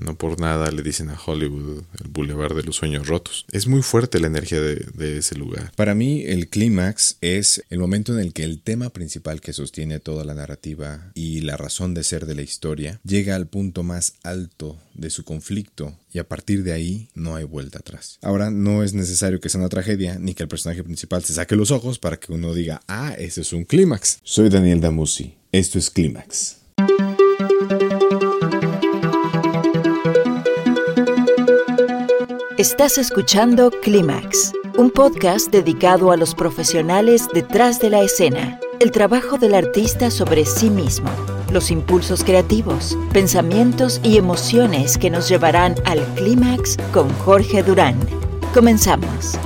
No por nada le dicen a Hollywood el Boulevard de los Sueños Rotos. Es muy fuerte la energía de, de ese lugar. Para mí, el clímax es el momento en el que el tema principal que sostiene toda la narrativa y la razón de ser de la historia llega al punto más alto de su conflicto y a partir de ahí no hay vuelta atrás. Ahora, no es necesario que sea una tragedia ni que el personaje principal se saque los ojos para que uno diga, ah, ese es un clímax. Soy Daniel Damusi. Esto es Clímax. Estás escuchando Clímax, un podcast dedicado a los profesionales detrás de la escena, el trabajo del artista sobre sí mismo, los impulsos creativos, pensamientos y emociones que nos llevarán al clímax con Jorge Durán. Comenzamos.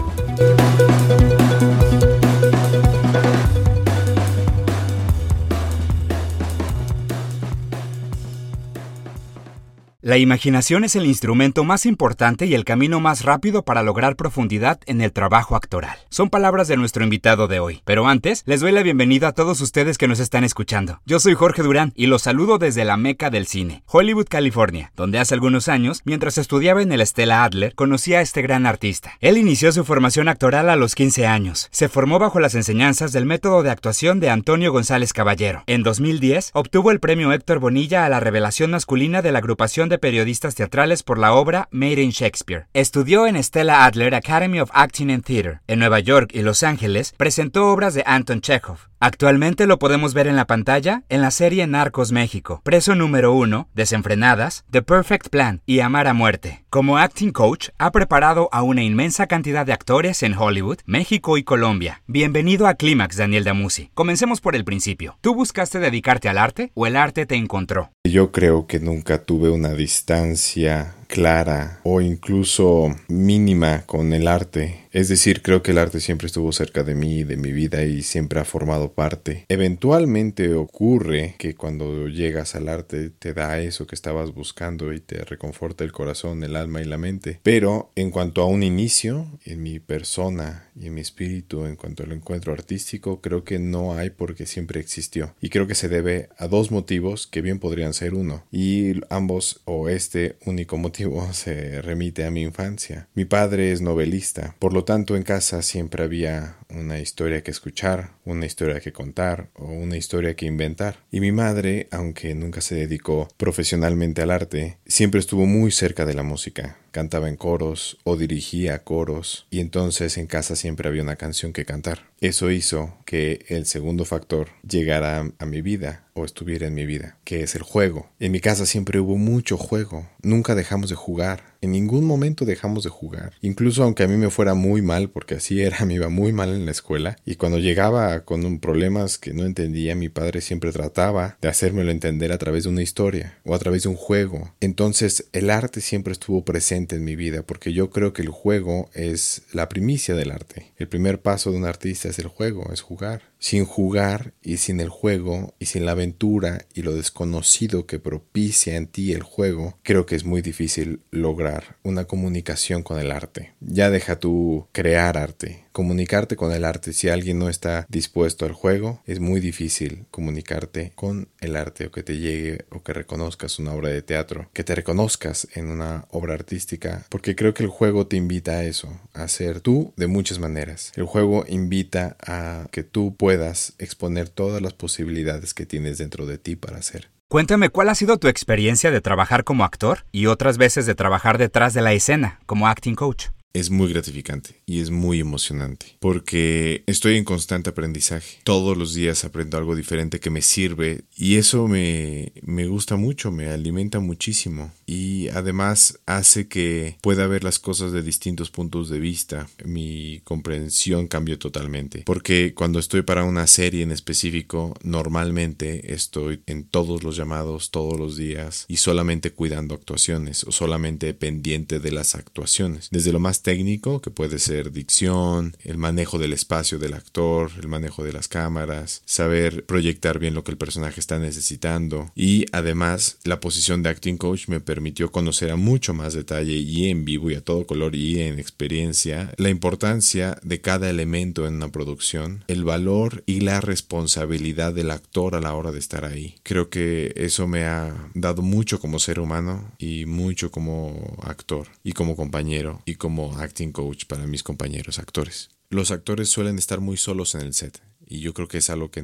La imaginación es el instrumento más importante y el camino más rápido para lograr profundidad en el trabajo actoral. Son palabras de nuestro invitado de hoy. Pero antes, les doy la bienvenida a todos ustedes que nos están escuchando. Yo soy Jorge Durán y los saludo desde la meca del cine, Hollywood, California, donde hace algunos años, mientras estudiaba en el Stella Adler, conocí a este gran artista. Él inició su formación actoral a los 15 años. Se formó bajo las enseñanzas del método de actuación de Antonio González Caballero. En 2010, obtuvo el premio Héctor Bonilla a la revelación masculina de la agrupación de periodistas teatrales por la obra Made in Shakespeare. Estudió en Stella Adler Academy of Acting and Theatre. En Nueva York y Los Ángeles presentó obras de Anton Chekhov. Actualmente lo podemos ver en la pantalla en la serie Narcos México, Preso número 1, Desenfrenadas, The Perfect Plan y Amar a Muerte. Como acting coach, ha preparado a una inmensa cantidad de actores en Hollywood, México y Colombia. Bienvenido a Clímax, Daniel Damusi. Comencemos por el principio. ¿Tú buscaste dedicarte al arte o el arte te encontró? Yo creo que nunca tuve una distancia clara o incluso mínima con el arte. Es decir, creo que el arte siempre estuvo cerca de mí, de mi vida y siempre ha formado parte. Eventualmente ocurre que cuando llegas al arte te da eso que estabas buscando y te reconforta el corazón, el alma y la mente. Pero en cuanto a un inicio, en mi persona y en mi espíritu, en cuanto al encuentro artístico, creo que no hay porque siempre existió. Y creo que se debe a dos motivos que bien podrían ser uno. Y ambos o este único motivo se remite a mi infancia. Mi padre es novelista, por lo tanto en casa siempre había una historia que escuchar, una historia que contar o una historia que inventar. Y mi madre, aunque nunca se dedicó profesionalmente al arte, siempre estuvo muy cerca de la música cantaba en coros o dirigía coros y entonces en casa siempre había una canción que cantar. Eso hizo que el segundo factor llegara a mi vida o estuviera en mi vida, que es el juego. En mi casa siempre hubo mucho juego, nunca dejamos de jugar, en ningún momento dejamos de jugar. Incluso aunque a mí me fuera muy mal, porque así era, me iba muy mal en la escuela, y cuando llegaba con un problemas que no entendía, mi padre siempre trataba de hacérmelo entender a través de una historia o a través de un juego. Entonces el arte siempre estuvo presente en mi vida, porque yo creo que el juego es la primicia del arte. El primer paso de un artista es el juego, es jugar. Sin jugar y sin el juego y sin la aventura y lo desconocido que propicia en ti el juego, creo que es muy difícil lograr una comunicación con el arte. Ya deja tú crear arte, comunicarte con el arte. Si alguien no está dispuesto al juego, es muy difícil comunicarte con el arte o que te llegue o que reconozcas una obra de teatro, que te reconozcas en una obra artística, porque creo que el juego te invita a eso, a ser tú de muchas maneras. El juego invita a que tú puedas exponer todas las posibilidades que tienes dentro de ti para hacer. Cuéntame cuál ha sido tu experiencia de trabajar como actor y otras veces de trabajar detrás de la escena como acting coach es muy gratificante y es muy emocionante porque estoy en constante aprendizaje. Todos los días aprendo algo diferente que me sirve y eso me, me gusta mucho, me alimenta muchísimo y además hace que pueda ver las cosas de distintos puntos de vista. Mi comprensión cambió totalmente porque cuando estoy para una serie en específico normalmente estoy en todos los llamados todos los días y solamente cuidando actuaciones o solamente pendiente de las actuaciones. Desde lo más técnico, que puede ser dicción, el manejo del espacio del actor, el manejo de las cámaras, saber proyectar bien lo que el personaje está necesitando y además la posición de acting coach me permitió conocer a mucho más detalle y en vivo y a todo color y en experiencia la importancia de cada elemento en una producción, el valor y la responsabilidad del actor a la hora de estar ahí. Creo que eso me ha dado mucho como ser humano y mucho como actor y como compañero y como acting coach para mis compañeros actores. Los actores suelen estar muy solos en el set y yo creo que es algo que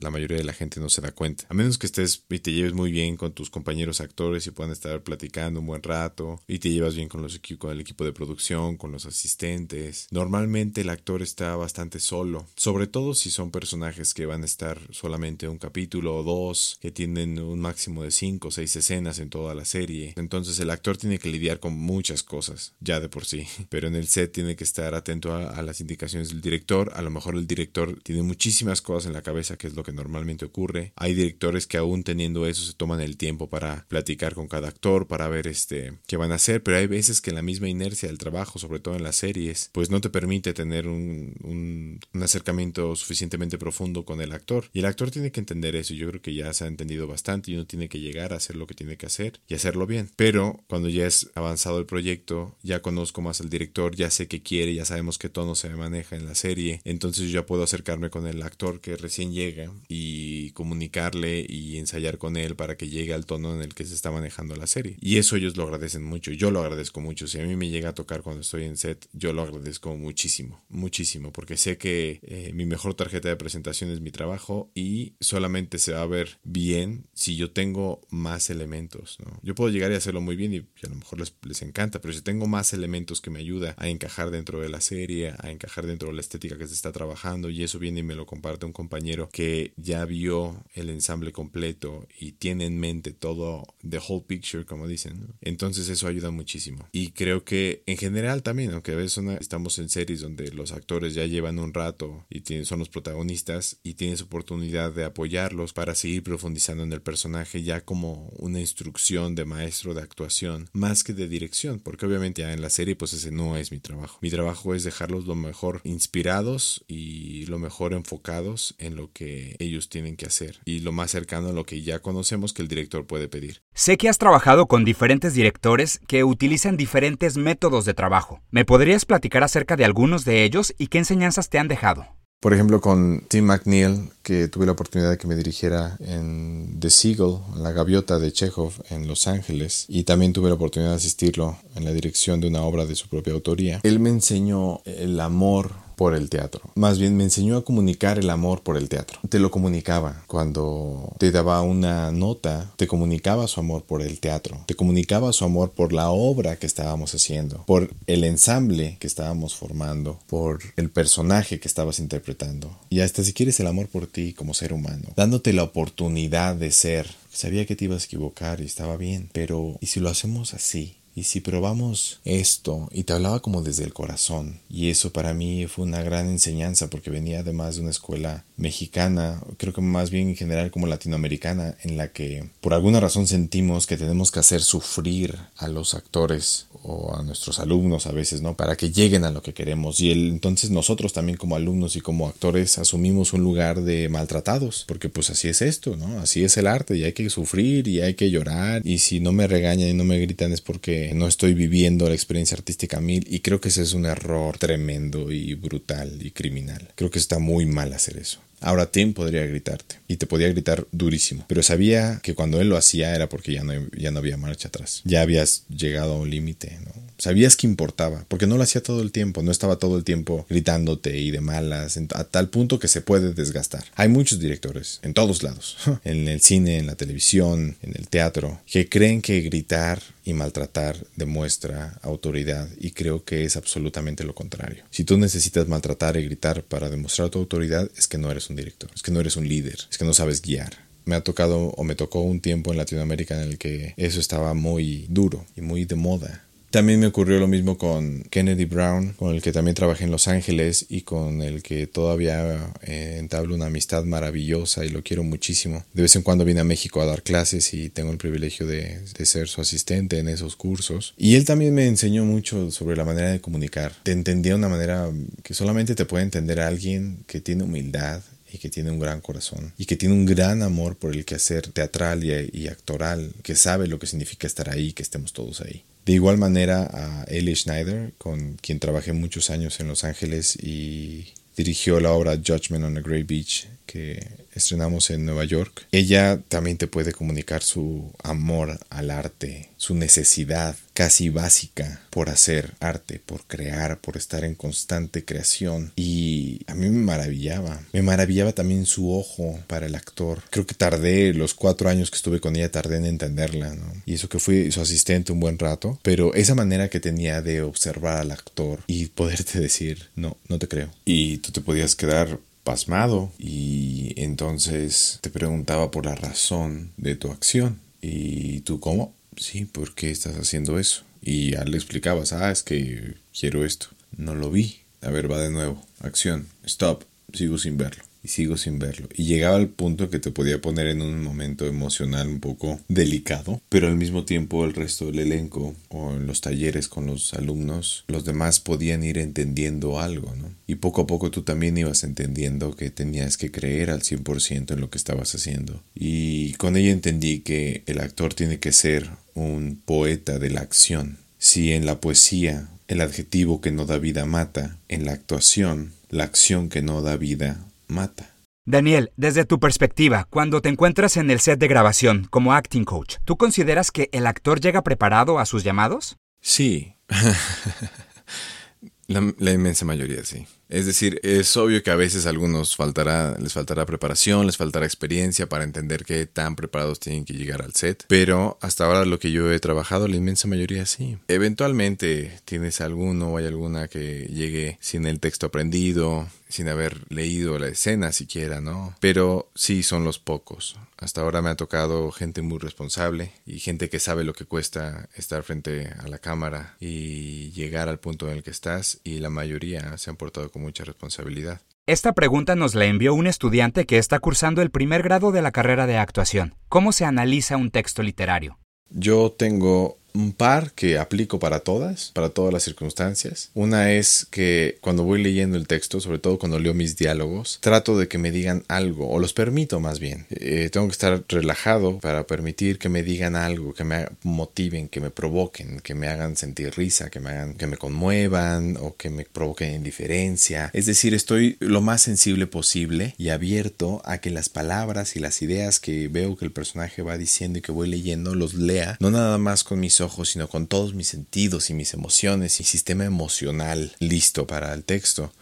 la mayoría de la gente no se da cuenta. A menos que estés y te lleves muy bien con tus compañeros actores y puedan estar platicando un buen rato y te llevas bien con, los, con el equipo de producción, con los asistentes. Normalmente el actor está bastante solo, sobre todo si son personajes que van a estar solamente un capítulo o dos, que tienen un máximo de cinco o seis escenas en toda la serie. Entonces el actor tiene que lidiar con muchas cosas, ya de por sí. Pero en el set tiene que estar atento a, a las indicaciones del director. A lo mejor el director tiene mucho muchísimas cosas en la cabeza, que es lo que normalmente ocurre. Hay directores que aún teniendo eso se toman el tiempo para platicar con cada actor, para ver este qué van a hacer, pero hay veces que la misma inercia del trabajo, sobre todo en las series, pues no te permite tener un, un, un acercamiento suficientemente profundo con el actor. Y el actor tiene que entender eso. Yo creo que ya se ha entendido bastante y uno tiene que llegar a hacer lo que tiene que hacer y hacerlo bien. Pero cuando ya es avanzado el proyecto, ya conozco más al director, ya sé qué quiere, ya sabemos qué tono se maneja en la serie, entonces yo ya puedo acercarme con él el actor que recién llega y comunicarle y ensayar con él para que llegue al tono en el que se está manejando la serie. Y eso ellos lo agradecen mucho, yo lo agradezco mucho. Si a mí me llega a tocar cuando estoy en set, yo lo agradezco muchísimo, muchísimo, porque sé que eh, mi mejor tarjeta de presentación es mi trabajo y solamente se va a ver bien si yo tengo más elementos. ¿no? Yo puedo llegar y hacerlo muy bien y, a lo mejor les, les encanta, pero si tengo más elementos que me ayuda a encajar dentro de la serie, a encajar dentro de la estética que se está trabajando y eso viene y me lo comparte un compañero que ya vio el ensamble completo y tiene en mente todo, the whole picture, como dicen. Entonces eso ayuda muchísimo. Y creo que en general también, aunque a veces estamos en series donde los actores ya llevan un rato y tienen, son los protagonistas y tienes oportunidad de apoyarlos para seguir profundizando en el personaje ya como una instrucción de maestro de actuación más que de dirección, porque obviamente ya en la serie pues ese no es mi trabajo. Mi trabajo es dejarlos lo mejor inspirados y lo mejor enfocados enfocados en lo que ellos tienen que hacer y lo más cercano a lo que ya conocemos que el director puede pedir. Sé que has trabajado con diferentes directores que utilizan diferentes métodos de trabajo. ¿Me podrías platicar acerca de algunos de ellos y qué enseñanzas te han dejado? Por ejemplo, con Tim McNeil, que tuve la oportunidad de que me dirigiera en The Seagull, la gaviota de Chekhov en Los Ángeles, y también tuve la oportunidad de asistirlo en la dirección de una obra de su propia autoría. Él me enseñó el amor por el teatro. Más bien me enseñó a comunicar el amor por el teatro. Te lo comunicaba. Cuando te daba una nota, te comunicaba su amor por el teatro. Te comunicaba su amor por la obra que estábamos haciendo, por el ensamble que estábamos formando, por el personaje que estabas interpretando. Y hasta si quieres el amor por ti como ser humano, dándote la oportunidad de ser. Sabía que te ibas a equivocar y estaba bien, pero ¿y si lo hacemos así? Y si probamos esto, y te hablaba como desde el corazón, y eso para mí fue una gran enseñanza porque venía además de una escuela mexicana, creo que más bien en general como latinoamericana, en la que por alguna razón sentimos que tenemos que hacer sufrir a los actores o a nuestros alumnos a veces, ¿no? Para que lleguen a lo que queremos. Y el, entonces nosotros también como alumnos y como actores asumimos un lugar de maltratados, porque pues así es esto, ¿no? Así es el arte y hay que sufrir y hay que llorar y si no me regañan y no me gritan es porque no estoy viviendo la experiencia artística mil y creo que ese es un error tremendo y brutal y criminal. Creo que está muy mal hacer eso. Ahora Tim podría gritarte y te podía gritar durísimo, pero sabía que cuando él lo hacía era porque ya no, ya no había marcha atrás, ya habías llegado a un límite. Sabías que importaba, porque no lo hacía todo el tiempo, no estaba todo el tiempo gritándote y de malas, a tal punto que se puede desgastar. Hay muchos directores, en todos lados, en el cine, en la televisión, en el teatro, que creen que gritar y maltratar demuestra autoridad y creo que es absolutamente lo contrario. Si tú necesitas maltratar y gritar para demostrar tu autoridad es que no eres un director, es que no eres un líder, es que no sabes guiar me ha tocado o me tocó un tiempo en Latinoamérica en el que eso estaba muy duro y muy de moda También me ocurrió lo mismo con Kennedy Brown, con el que también trabajé en Los Ángeles y con el que todavía eh, entablo una amistad maravillosa y lo quiero muchísimo. De vez en cuando viene a México a dar clases y tengo el privilegio de, ser su asistente en esos cursos. Y él también me enseñó mucho sobre la manera de comunicar. Te entendía de una manera que solamente te puede entender alguien que tiene humildad, y que tiene un gran corazón y que tiene un gran amor por el quehacer teatral y, actoral, que sabe lo que significa estar ahí, que estemos todos ahí. De igual manera a Ellie Schneider, con quien trabajé muchos años en Los Ángeles y dirigió la obra Judgment on a Grey Beach que estrenamos en Nueva York. Ella también te puede comunicar su amor al arte, su necesidad casi básica por hacer arte, por crear, por estar en constante creación. Y a mí me maravillaba. Me maravillaba también su ojo para el actor. Creo que tardé los cuatro años que estuve con ella, tardé en entenderla. Y eso que fui su asistente un buen rato. Pero esa manera que tenía de observar al actor y poderte decir, no, no te creo. Y tú te podías quedar pasmado y entonces te preguntaba por la razón de tu acción. ¿Y tú cómo? Sí, ¿por qué estás haciendo eso? Y ya le explicabas, ah, es que quiero esto. No lo vi. A ver, va de nuevo. Acción. Stop. Sigo sin verlo y sigo sin verlo. Y llegaba al punto que te podía poner en un momento emocional un poco delicado, pero al mismo tiempo el resto del elenco o en los talleres con los alumnos, los demás podían ir entendiendo algo, ¿no? Y poco a poco tú también ibas entendiendo que tenías que creer al 100% en lo que estabas haciendo. Y con ella entendí que el actor tiene que ser un poeta de la acción. Si en la poesía el adjetivo que no da vida mata, en la actuación la acción que no da vida mata. Daniel, desde tu perspectiva, cuando te encuentras en el set de grabación como acting coach, ¿tú consideras que el actor llega preparado a sus llamados? Sí. la, inmensa mayoría, sí. Es decir, es obvio que a veces a algunos les faltará preparación, les faltará experiencia para entender qué tan preparados tienen que llegar al set, pero hasta ahora lo que yo he trabajado, la inmensa mayoría sí. Eventualmente tienes alguno o hay alguna que llegue sin el texto aprendido, sin haber leído la escena siquiera, ¿no? Pero sí son los pocos. Hasta ahora me ha tocado gente muy responsable y gente que sabe lo que cuesta estar frente a la cámara y llegar al punto en el que estás y la mayoría se han portado con mucha responsabilidad. Esta pregunta nos la envió un estudiante que está cursando el primer grado de la carrera de actuación. ¿Cómo se analiza un texto literario? Yo tengo un par que aplico para todas, para todas las circunstancias. Una es que cuando voy leyendo el texto, sobre todo cuando leo mis diálogos, trato de que me digan algo, o los permito más bien. Eh, tengo que estar relajado para permitir que me digan algo, que me motiven, que me provoquen, que me hagan sentir risa, que me hagan, que me conmuevan o que me provoquen indiferencia. Es decir, estoy lo más sensible posible y abierto a que las palabras y las ideas que veo que el personaje va diciendo y que voy leyendo los lea, no nada más con mis ojos, sino con todos mis sentidos y mis emociones y sistema emocional listo para el texto.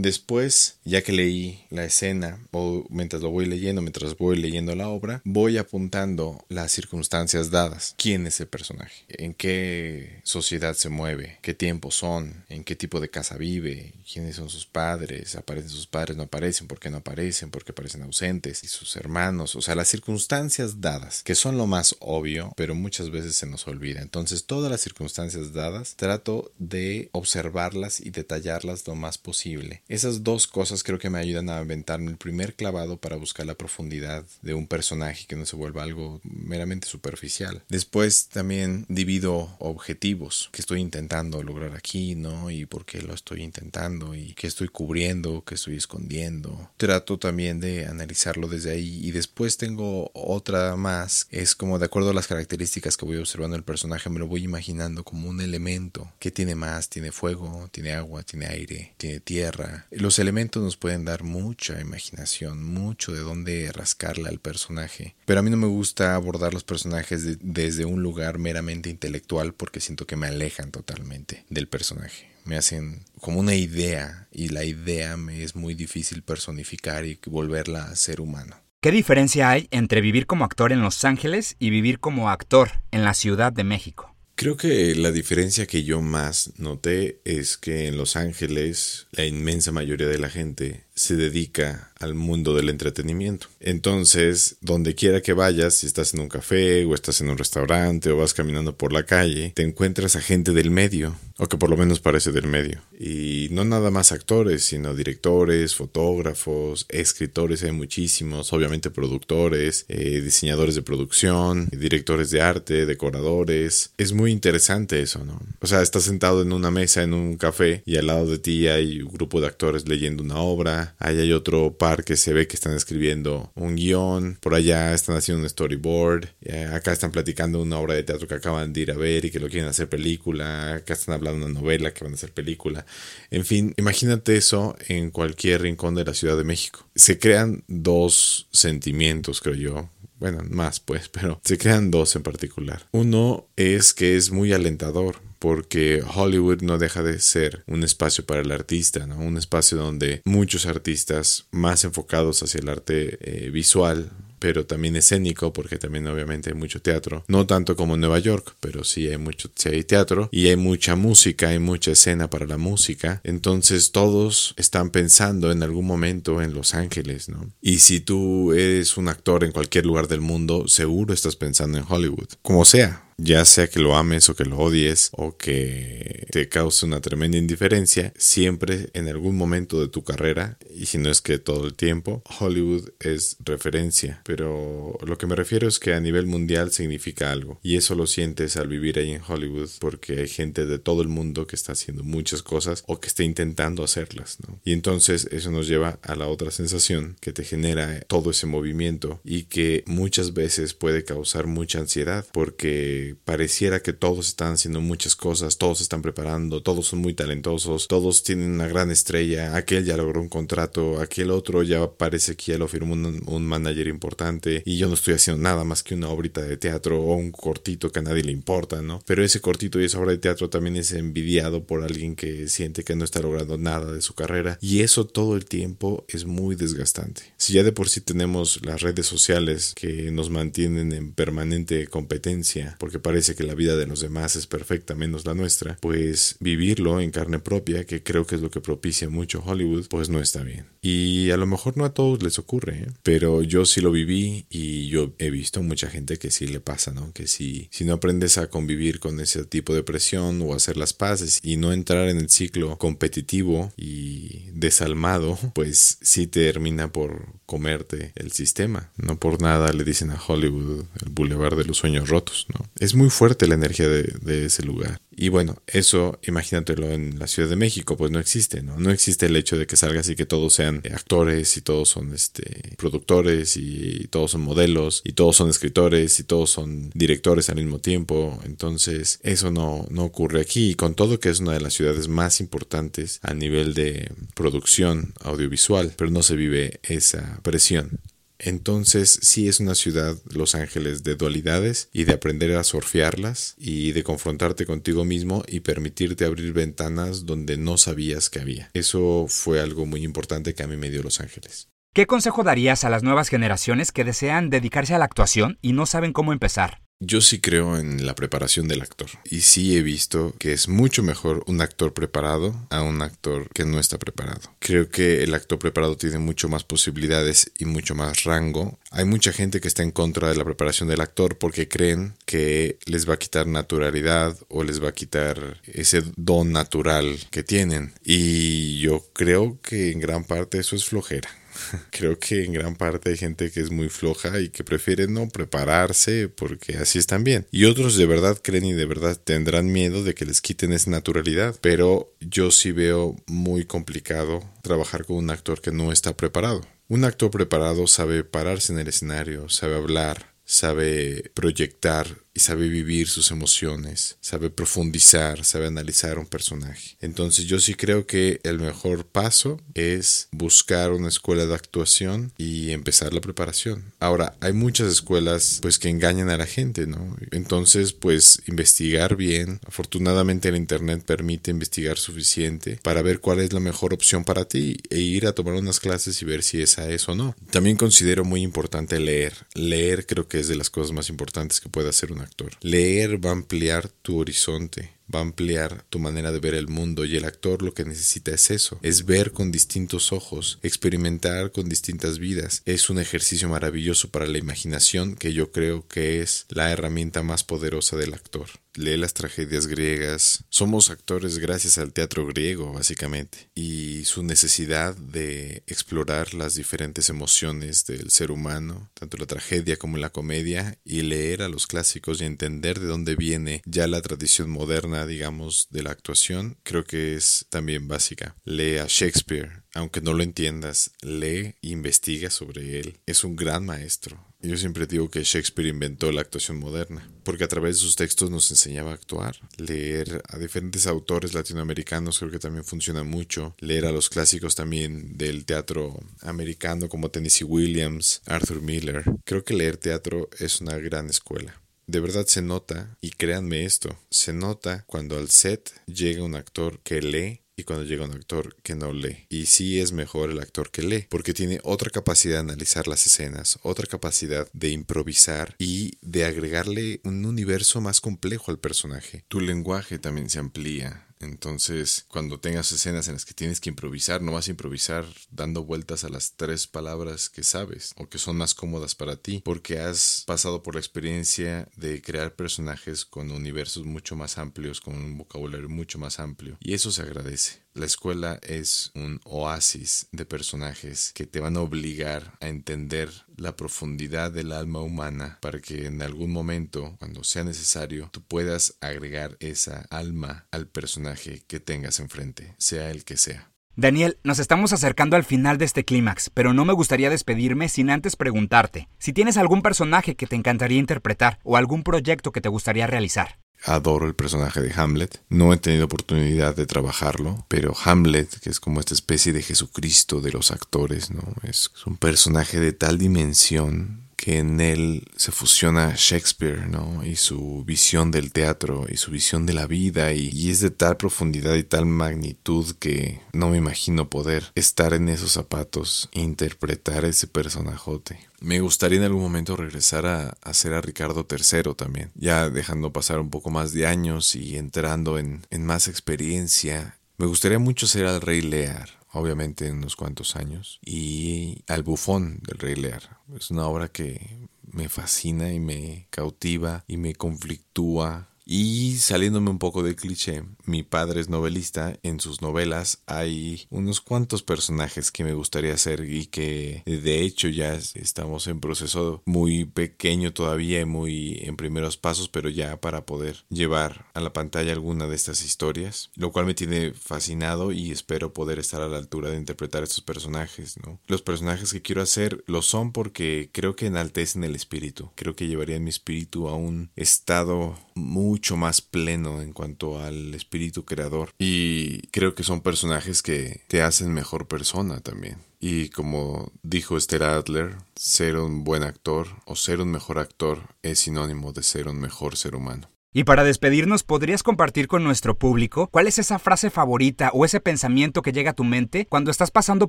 Después, ya que leí la escena, o mientras lo voy leyendo, mientras voy leyendo la obra, voy apuntando las circunstancias dadas. ¿Quién es el personaje? ¿En qué sociedad se mueve? ¿Qué tiempos son? ¿En qué tipo de casa vive? ¿Quiénes son sus padres? ¿Aparecen sus padres? ¿No aparecen? ¿Por qué no aparecen? ¿Por qué aparecen ausentes? ¿Y sus hermanos? O sea, las circunstancias dadas, que son lo más obvio, pero muchas veces se nos olvida. Entonces, todas las circunstancias dadas, trato de observarlas y detallarlas lo más posible esas dos cosas creo que me ayudan a aventarme el primer clavado para buscar la profundidad de un personaje que no se vuelva algo meramente superficial. Después también divido objetivos. Que estoy intentando lograr aquí, ¿no? Y por qué lo estoy intentando y qué estoy cubriendo, qué estoy escondiendo. Trato también de analizarlo desde ahí. Y después tengo otra más. Es como de acuerdo a las características que voy observando el personaje me lo voy imaginando como un elemento. Que tiene más, tiene fuego, tiene agua, tiene aire, tiene tierra, los elementos nos pueden dar mucha imaginación, mucho de dónde rascarle al personaje. Pero a mí no me gusta abordar los personajes desde un lugar meramente intelectual porque siento que me alejan totalmente del personaje. Me hacen como una idea y la idea me es muy difícil personificar y volverla a ser humano. ¿Qué diferencia hay entre vivir como actor en Los Ángeles y vivir como actor en la Ciudad de México? Creo que la diferencia que yo más noté es que en Los Ángeles la inmensa mayoría de la gente se dedica al mundo del entretenimiento. Entonces, donde quiera que vayas, si estás en un café o estás en un restaurante o vas caminando por la calle, te encuentras a gente del medio, o que por lo menos parece del medio. Y no nada más actores, sino directores, fotógrafos, escritores, hay muchísimos, obviamente productores, eh, diseñadores de producción, directores de arte, decoradores. Es muy interesante eso, ¿no? O sea, estás sentado en una mesa en un café y al lado de ti hay un grupo de actores leyendo una obra, ahí hay otro par que se ve que están escribiendo un guion, por allá están haciendo un storyboard, acá están platicando una obra de teatro que acaban de ir a ver y que lo quieren hacer película, acá están hablando de una novela que van a hacer película. En fin, imagínate eso en cualquier rincón de la Ciudad de México. Se crean dos sentimientos, creo yo, bueno, más pues, pero se crean dos en particular. Uno es que es muy alentador porque Hollywood no deja de ser un espacio para el artista, ¿no? Un espacio donde muchos artistas más enfocados hacia el arte eh, visual pero también escénico, porque también obviamente hay mucho teatro. No tanto como en Nueva York, pero sí hay mucho hay teatro y hay mucha música, hay mucha escena para la música. Entonces todos están pensando en algún momento en Los Ángeles, ¿no? Y si tú eres un actor en cualquier lugar del mundo, seguro estás pensando en Hollywood. Como sea, ya sea que lo ames o que lo odies o que te cause una tremenda indiferencia, siempre en algún momento de tu carrera, y si no es que todo el tiempo, Hollywood es referencia. Pero lo que me refiero es que a nivel mundial significa algo. Y eso lo sientes al vivir ahí en Hollywood porque hay gente de todo el mundo que está haciendo muchas cosas o que está intentando hacerlas. ¿no? Y entonces eso nos lleva a la otra sensación que te genera todo ese movimiento y que muchas veces puede causar mucha ansiedad porque pareciera que todos están haciendo muchas cosas, todos están preparando, todos son muy talentosos, todos tienen una gran estrella, aquel ya logró un contrato, aquel otro ya parece que ya lo firmó un, manager importante y yo no estoy haciendo nada más que una obrita de teatro o un cortito que a nadie le importa, ¿no? Pero ese cortito y esa obra de teatro también es envidiado por alguien que siente que no está logrando nada de su carrera y eso todo el tiempo es muy desgastante. Si ya de por sí tenemos las redes sociales que nos mantienen en permanente competencia, porque parece que la vida de los demás es perfecta menos la nuestra, pues vivirlo en carne propia, que creo que es lo que propicia mucho Hollywood, pues no está bien. Y a lo mejor no a todos les ocurre, ¿eh? pero yo sí lo viví y yo he visto mucha gente que sí le pasa, ¿no? Que si, si no aprendes a convivir con ese tipo de presión o hacer las paces y no entrar en el ciclo competitivo y desalmado, pues sí termina por comerte el sistema. No por nada le dicen a Hollywood el bulevar de los sueños rotos, ¿no? Es muy fuerte la energía de, ese lugar. Y bueno, eso imagínatelo en la Ciudad de México, pues no existe, ¿no? No existe el hecho de que salgas y que todos sean actores y todos son este, productores y, todos son modelos y todos son escritores y todos son directores al mismo tiempo. Entonces, eso no, no ocurre aquí. Y con todo que es una de las ciudades más importantes a nivel de producción audiovisual, pero no se vive esa presión. Entonces sí es una ciudad, Los Ángeles, de dualidades y de aprender a surfearlas y de confrontarte contigo mismo y permitirte abrir ventanas donde no sabías que había. Eso fue algo muy importante que a mí me dio Los Ángeles. ¿Qué consejo darías a las nuevas generaciones que desean dedicarse a la actuación y no saben cómo empezar? Yo sí creo en la preparación del actor y sí he visto que es mucho mejor un actor preparado a un actor que no está preparado. Creo que el actor preparado tiene mucho más posibilidades y mucho más rango. Hay mucha gente que está en contra de la preparación del actor porque creen que les va a quitar naturalidad o les va a quitar ese don natural que tienen. Y yo creo que en gran parte eso es flojera. Creo que en gran parte hay gente que es muy floja y que prefiere no prepararse porque así están bien. Y otros de verdad creen y de verdad tendrán miedo de que les quiten esa naturalidad. Pero yo sí veo muy complicado trabajar con un actor que no está preparado. Un actor preparado sabe pararse en el escenario, sabe hablar, sabe proyectar y sabe vivir sus emociones, sabe profundizar, sabe analizar un personaje. Entonces yo sí creo que el mejor paso es buscar una escuela de actuación y empezar la preparación. Ahora, hay muchas escuelas pues que engañan a la gente, ¿no? Entonces pues investigar bien. Afortunadamente el internet permite investigar suficiente para ver cuál es la mejor opción para ti e ir a tomar unas clases y ver si esa es o no. También considero muy importante leer. Leer creo que es de las cosas más importantes que puede hacer un actor. Leer va a ampliar tu horizonte, va a ampliar tu manera de ver el mundo y el actor lo que necesita es eso, es ver con distintos ojos, experimentar con distintas vidas. Es un ejercicio maravilloso para la imaginación que yo creo que es la herramienta más poderosa del actor lee las tragedias griegas. Somos actores gracias al teatro griego, básicamente, y su necesidad de explorar las diferentes emociones del ser humano, tanto la tragedia como la comedia, y leer a los clásicos y entender de dónde viene ya la tradición moderna, digamos, de la actuación, creo que es también básica. Lee a Shakespeare, aunque no lo entiendas, lee investiga sobre él. Es un gran maestro. Yo siempre digo que Shakespeare inventó la actuación moderna, porque a través de sus textos nos enseñaba a actuar. Leer a diferentes autores latinoamericanos creo que también funciona mucho. Leer a los clásicos también del teatro americano como Tennessee Williams, Arthur Miller. Creo que leer teatro es una gran escuela. De verdad se nota, y créanme esto, se nota cuando al set llega un actor que lee y cuando llega un actor que no lee. Y sí es mejor el actor que lee, porque tiene otra capacidad de analizar las escenas, otra capacidad de improvisar y de agregarle un universo más complejo al personaje. Tu lenguaje también se amplía entonces, cuando tengas escenas en las que tienes que improvisar, no vas a improvisar dando vueltas a las tres palabras que sabes o que son más cómodas para ti, porque has pasado por la experiencia de crear personajes con universos mucho más amplios, con un vocabulario mucho más amplio, y eso se agradece. La escuela es un oasis de personajes que te van a obligar a entender la profundidad del alma humana para que en algún momento, cuando sea necesario, tú puedas agregar esa alma al personaje que tengas enfrente, sea el que sea. Daniel, nos estamos acercando al final de este clímax, pero no me gustaría despedirme sin antes preguntarte si tienes algún personaje que te encantaría interpretar o algún proyecto que te gustaría realizar. Adoro el personaje de Hamlet. No he tenido oportunidad de trabajarlo, pero Hamlet, que es como esta especie de Jesucristo de los actores, ¿no? Es un personaje de tal dimensión en él se fusiona Shakespeare, ¿no? Y su visión del teatro y su visión de la vida y, es de tal profundidad y tal magnitud que no me imagino poder estar en esos zapatos e interpretar ese personajote. Me gustaría en algún momento regresar a, hacer a Ricardo III también, ya dejando pasar un poco más de años y entrando en, en más experiencia. Me gustaría mucho ser al Rey Lear, obviamente en unos cuantos años, y al bufón del Rey Lear. Es una obra que me fascina y me cautiva y me conflictúa y saliéndome un poco del cliché, mi padre es novelista, en sus novelas hay unos cuantos personajes que me gustaría hacer y que de hecho ya estamos en proceso muy pequeño todavía, muy en primeros pasos, pero ya para poder llevar a la pantalla alguna de estas historias, lo cual me tiene fascinado y espero poder estar a la altura de interpretar estos personajes, ¿no? Los personajes que quiero hacer lo son porque creo que enaltecen el espíritu, creo que llevarían mi espíritu a un estado muy mucho más pleno en cuanto al espíritu creador. Y creo que son personajes que te hacen mejor persona también. Y como dijo Esther Adler, ser un buen actor o ser un mejor actor es sinónimo de ser un mejor ser humano. Y para despedirnos, ¿podrías compartir con nuestro público cuál es esa frase favorita o ese pensamiento que llega a tu mente cuando estás pasando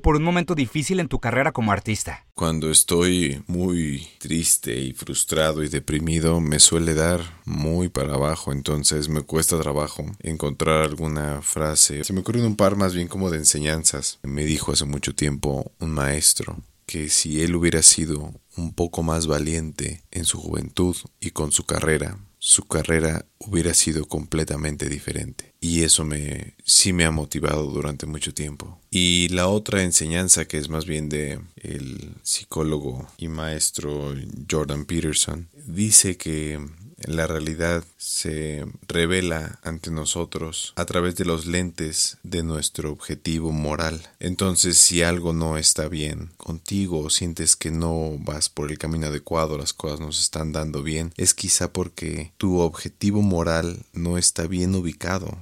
por un momento difícil en tu carrera como artista? Cuando estoy muy triste y frustrado y deprimido, me suele dar muy para abajo, entonces me cuesta trabajo encontrar alguna frase. Se me ocurren un par más bien como de enseñanzas. Me dijo hace mucho tiempo un maestro que si él hubiera sido un poco más valiente en su juventud y con su carrera, su carrera hubiera sido completamente diferente. Y eso me sí me ha motivado durante mucho tiempo. Y la otra enseñanza que es más bien de el psicólogo y maestro Jordan Peterson dice que la realidad se revela ante nosotros a través de los lentes de nuestro objetivo moral. Entonces, si algo no está bien contigo o sientes que no vas por el camino adecuado, las cosas no se están dando bien, es quizá porque tu objetivo moral no está bien ubicado.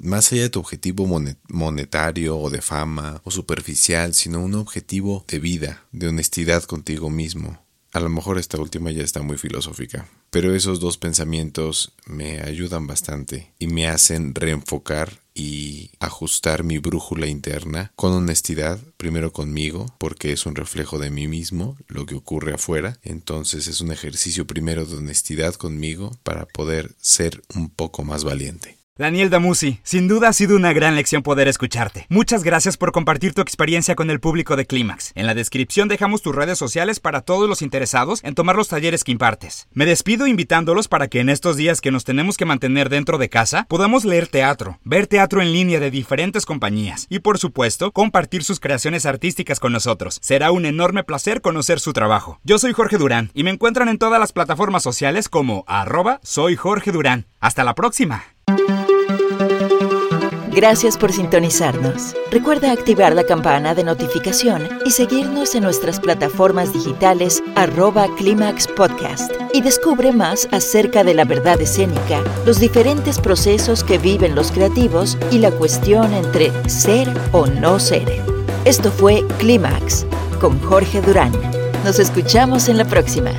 Más allá de tu objetivo monetario o de fama o superficial, sino un objetivo de vida, de honestidad contigo mismo. A lo mejor esta última ya está muy filosófica, pero esos dos pensamientos me ayudan bastante y me hacen reenfocar y ajustar mi brújula interna con honestidad, primero conmigo, porque es un reflejo de mí mismo, lo que ocurre afuera. Entonces es un ejercicio primero de honestidad conmigo para poder ser un poco más valiente. Daniel Damusi, sin duda ha sido una gran lección poder escucharte. Muchas gracias por compartir tu experiencia con el público de Clímax. En la descripción dejamos tus redes sociales para todos los interesados en tomar los talleres que impartes. Me despido invitándolos para que en estos días que nos tenemos que mantener dentro de casa podamos leer teatro, ver teatro en línea de diferentes compañías y por supuesto compartir sus creaciones artísticas con nosotros. Será un enorme placer conocer su trabajo. Yo soy Jorge Durán y me encuentran en todas las plataformas sociales como arroba soy Jorge Durán. Hasta la próxima. Gracias por sintonizarnos. Recuerda activar la campana de notificación y seguirnos en nuestras plataformas digitales arroba Climax Podcast y descubre más acerca de la verdad escénica, los diferentes procesos que viven los creativos y la cuestión entre ser o no ser. Esto fue Climax con Jorge Durán. Nos escuchamos en la próxima.